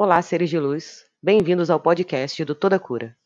Olá, seres de luz. Bem-vindos ao podcast do Toda Cura.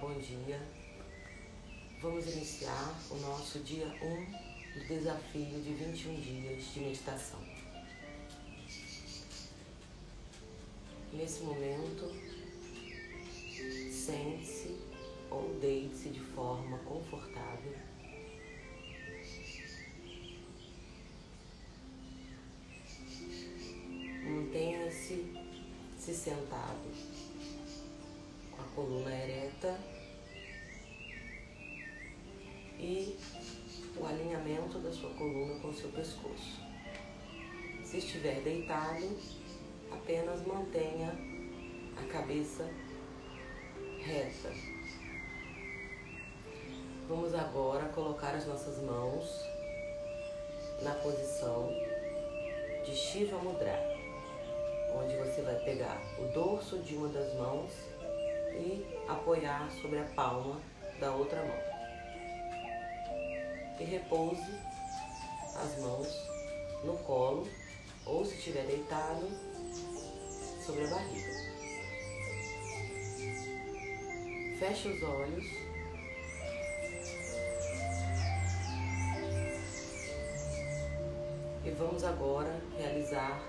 bom dia. Vamos iniciar o nosso dia 1 do desafio de 21 dias de meditação. Nesse momento, sente-se ou deite-se de forma confortável. Mantenha-se se sentado coluna ereta e o alinhamento da sua coluna com o seu pescoço. Se estiver deitado, apenas mantenha a cabeça reta. Vamos agora colocar as nossas mãos na posição de Shiva Mudra, onde você vai pegar o dorso de uma das mãos e apoiar sobre a palma da outra mão. E repouse as mãos no colo ou se estiver deitado sobre a barriga. Feche os olhos. E vamos agora realizar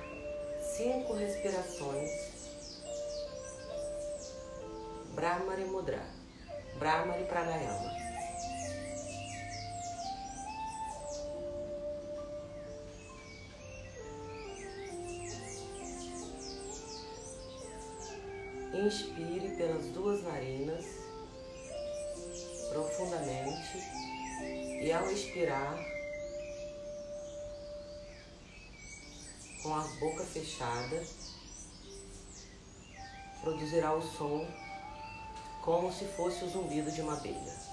cinco respirações Brahmari Mudra, Brahmari Pranayama. Inspire pelas duas narinas profundamente e ao expirar com a boca fechada, produzirá o som como se fosse o zumbido de uma abelha.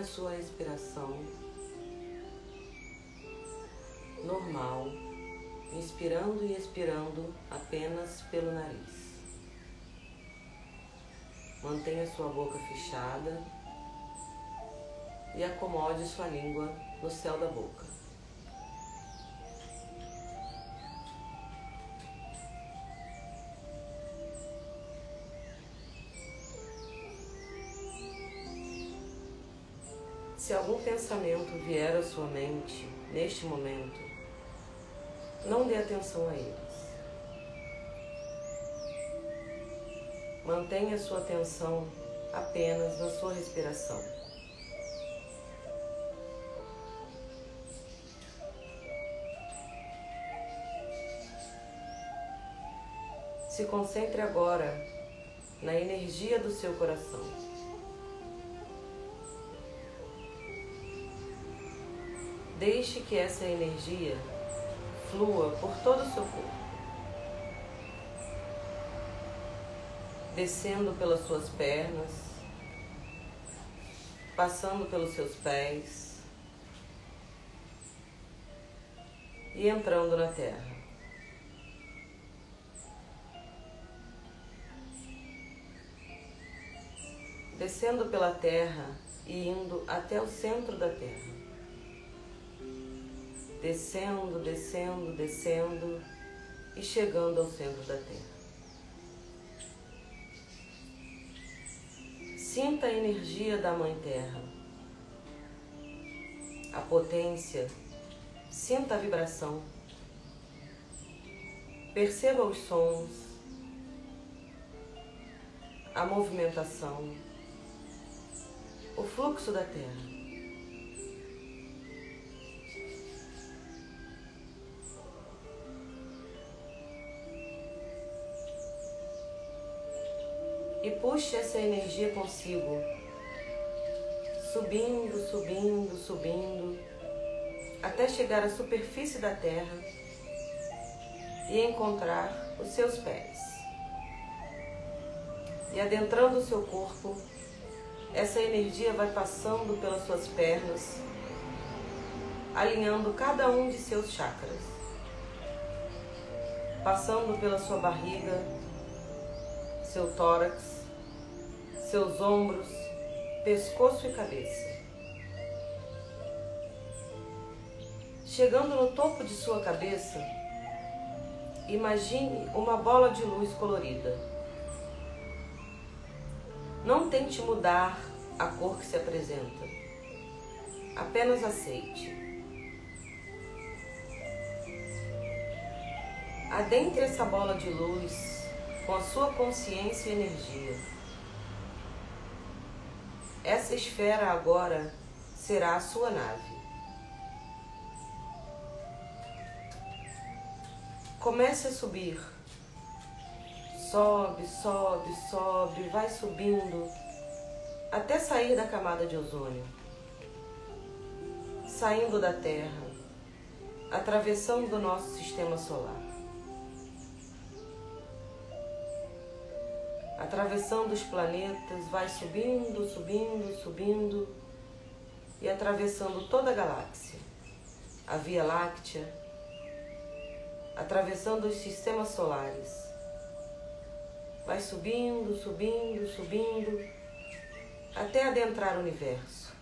A sua respiração normal, inspirando e expirando apenas pelo nariz. Mantenha sua boca fechada e acomode sua língua no céu da boca. Pensamento vier à sua mente neste momento, não dê atenção a eles. Mantenha sua atenção apenas na sua respiração. Se concentre agora na energia do seu coração. Deixe que essa energia flua por todo o seu corpo, descendo pelas suas pernas, passando pelos seus pés e entrando na terra. Descendo pela terra e indo até o centro da terra descendo, descendo, descendo e chegando ao centro da Terra. Sinta a energia da Mãe Terra, a potência, sinta a vibração, perceba os sons, a movimentação, o fluxo da Terra. E puxe essa energia consigo, subindo, subindo, subindo, até chegar à superfície da Terra e encontrar os seus pés. E adentrando o seu corpo, essa energia vai passando pelas suas pernas, alinhando cada um de seus chakras, passando pela sua barriga, seu tórax, seus ombros, pescoço e cabeça. Chegando no topo de sua cabeça, imagine uma bola de luz colorida. Não tente mudar a cor que se apresenta. Apenas aceite. Adentre essa bola de luz com a sua consciência e energia. Essa esfera agora será a sua nave. Comece a subir. Sobe, sobe, sobe, vai subindo até sair da camada de ozônio, saindo da Terra, atravessando o nosso sistema solar. Atravessando os planetas, vai subindo, subindo, subindo e atravessando toda a galáxia, a Via Láctea, atravessando os sistemas solares. Vai subindo, subindo, subindo, até adentrar o universo,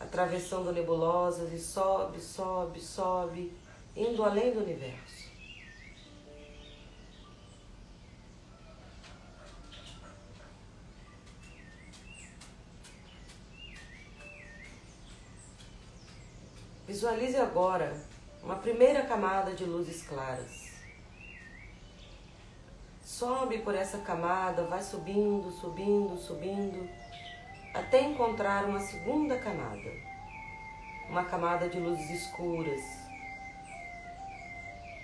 atravessando nebulosas e sobe, sobe, sobe, indo além do universo. Visualize agora uma primeira camada de luzes claras. Sobe por essa camada, vai subindo, subindo, subindo, até encontrar uma segunda camada. Uma camada de luzes escuras.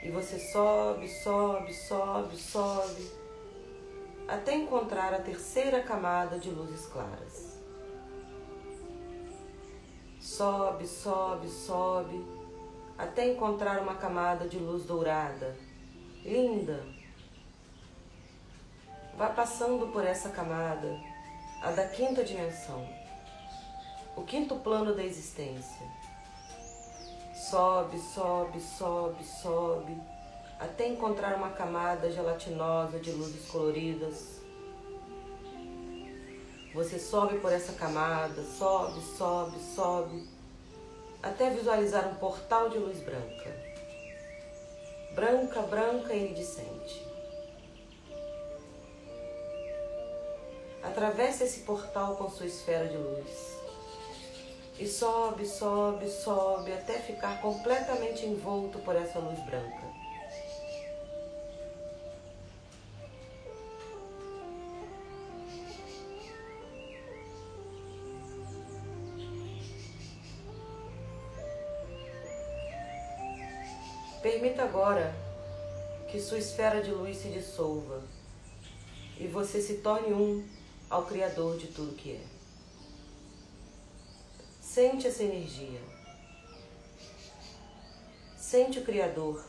E você sobe, sobe, sobe, sobe, até encontrar a terceira camada de luzes claras. Sobe, sobe, sobe, até encontrar uma camada de luz dourada, linda. Vá passando por essa camada, a da quinta dimensão, o quinto plano da existência. Sobe, sobe, sobe, sobe, até encontrar uma camada gelatinosa de luzes coloridas você sobe por essa camada, sobe, sobe, sobe, até visualizar um portal de luz branca. Branca, branca e iridescente. Atravesse esse portal com sua esfera de luz. E sobe, sobe, sobe até ficar completamente envolto por essa luz branca. Agora que sua esfera de luz se dissolva e você se torne um ao Criador de tudo que é. Sente essa energia. Sente o Criador.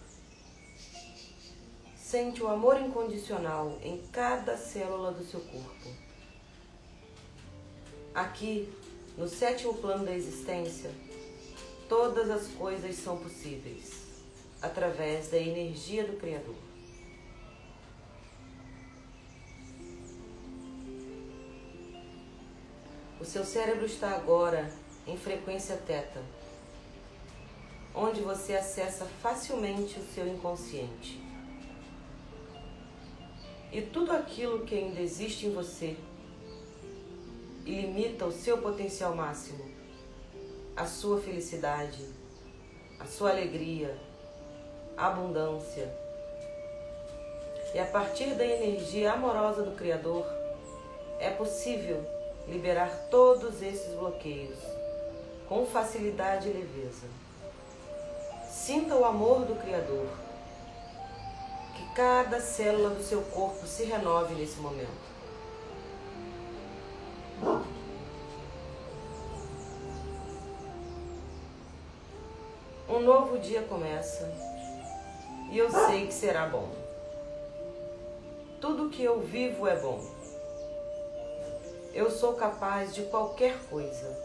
Sente o amor incondicional em cada célula do seu corpo. Aqui, no sétimo plano da existência, todas as coisas são possíveis através da energia do Criador. O seu cérebro está agora em frequência teta, onde você acessa facilmente o seu inconsciente. E tudo aquilo que ainda existe em você e limita o seu potencial máximo, a sua felicidade, a sua alegria, abundância. E a partir da energia amorosa do Criador, é possível liberar todos esses bloqueios com facilidade e leveza. Sinta o amor do Criador. Que cada célula do seu corpo se renove nesse momento. Um novo dia começa e eu sei que será bom. Tudo que eu vivo é bom. Eu sou capaz de qualquer coisa.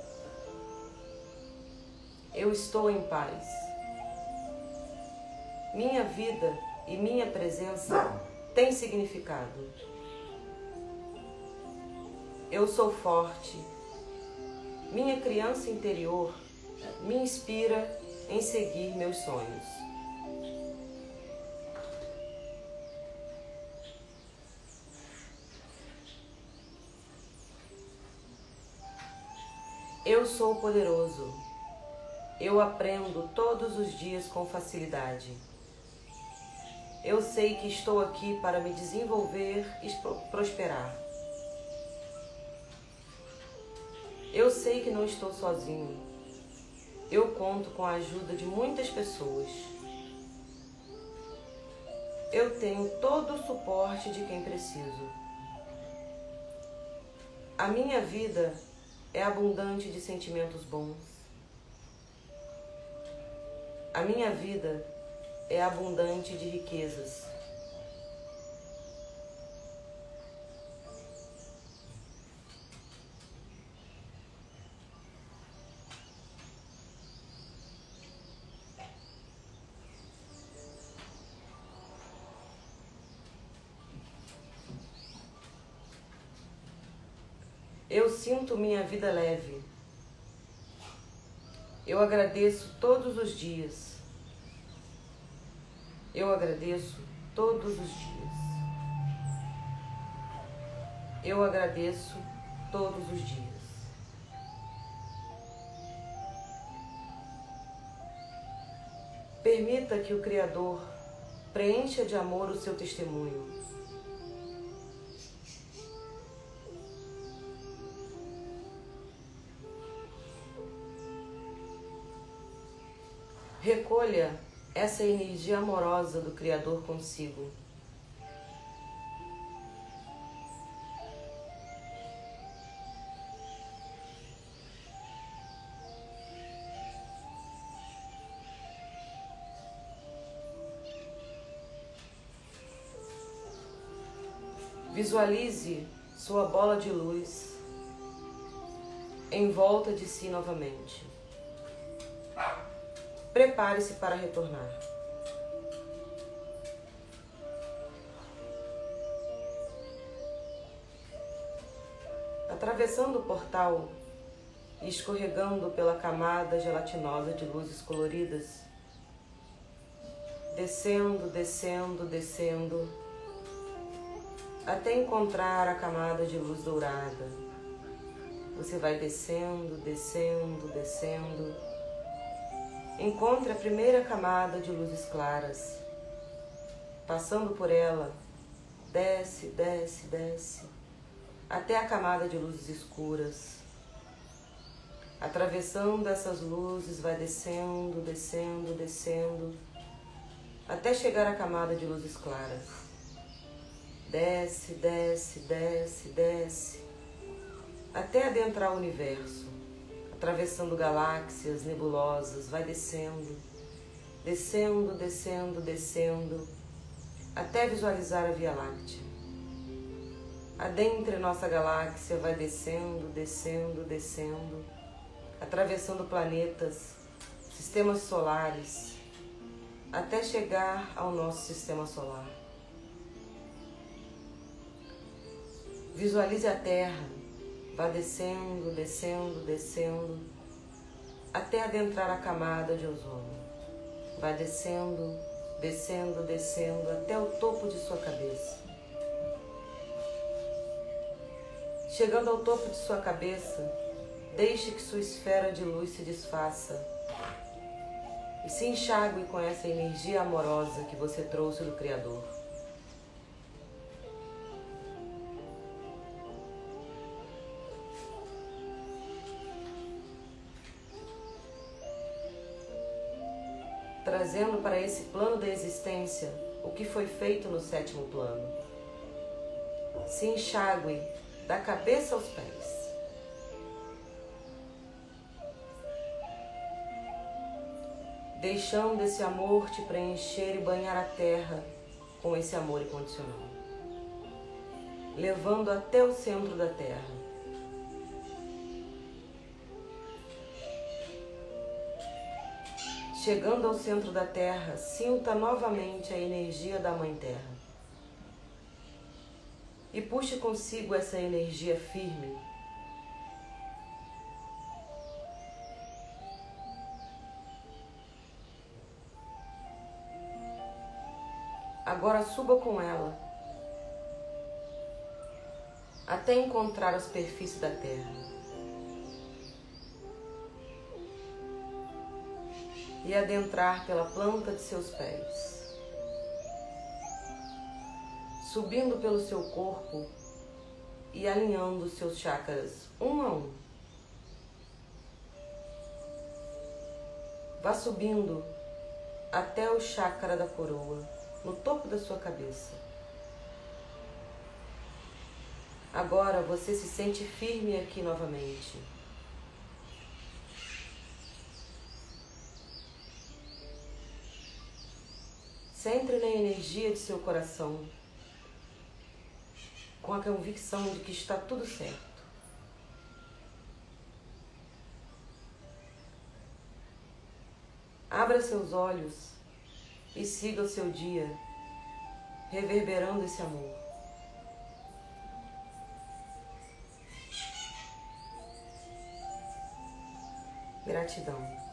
Eu estou em paz. Minha vida e minha presença têm significado. Eu sou forte. Minha criança interior me inspira em seguir meus sonhos. Eu sou poderoso. Eu aprendo todos os dias com facilidade. Eu sei que estou aqui para me desenvolver e prosperar. Eu sei que não estou sozinho. Eu conto com a ajuda de muitas pessoas. Eu tenho todo o suporte de quem preciso. A minha vida é abundante de sentimentos bons. A minha vida é abundante de riquezas. Eu sinto minha vida leve. Eu agradeço todos os dias. Eu agradeço todos os dias. Eu agradeço todos os dias. Permita que o Criador preencha de amor o seu testemunho. Recolha essa energia amorosa do Criador consigo. Visualize sua bola de luz em volta de si novamente. Prepare-se para retornar. Atravessando o portal e escorregando pela camada gelatinosa de luzes coloridas, descendo, descendo, descendo, até encontrar a camada de luz dourada. Você vai descendo, descendo, descendo Encontre a primeira camada de luzes claras. Passando por ela, desce, desce, desce, até a camada de luzes escuras. Atravessando essas luzes, vai descendo, descendo, descendo, até chegar à camada de luzes claras. Desce, desce, desce, desce, até adentrar o universo atravessando galáxias nebulosas, vai descendo, descendo, descendo, descendo, até visualizar a Via Láctea. Adentre nossa galáxia, vai descendo, descendo, descendo, atravessando planetas, sistemas solares, até chegar ao nosso sistema solar. Visualize a Terra Vá descendo, descendo, descendo, até adentrar a camada de ozônio. Vá descendo, descendo, descendo, até o topo de sua cabeça. Chegando ao topo de sua cabeça, deixe que sua esfera de luz se desfaça e se enxague com essa energia amorosa que você trouxe do Criador. Trazendo para esse plano da existência o que foi feito no sétimo plano. Se enxague da cabeça aos pés. deixando esse amor te preencher e banhar a terra com esse amor incondicional, levando até o centro da terra. Chegando ao centro da Terra, sinta novamente a energia da Mãe Terra. E puxe consigo essa energia firme. Agora suba com ela até encontrar a superfície da Terra. E adentrar pela planta de seus pés, subindo pelo seu corpo e alinhando seus chakras um a um. Vá subindo até o chakra da coroa, no topo da sua cabeça. Agora você se sente firme aqui novamente. Centre na energia de seu coração, com a convicção de que está tudo certo. Abra seus olhos e siga o seu dia, reverberando esse amor. Gratidão.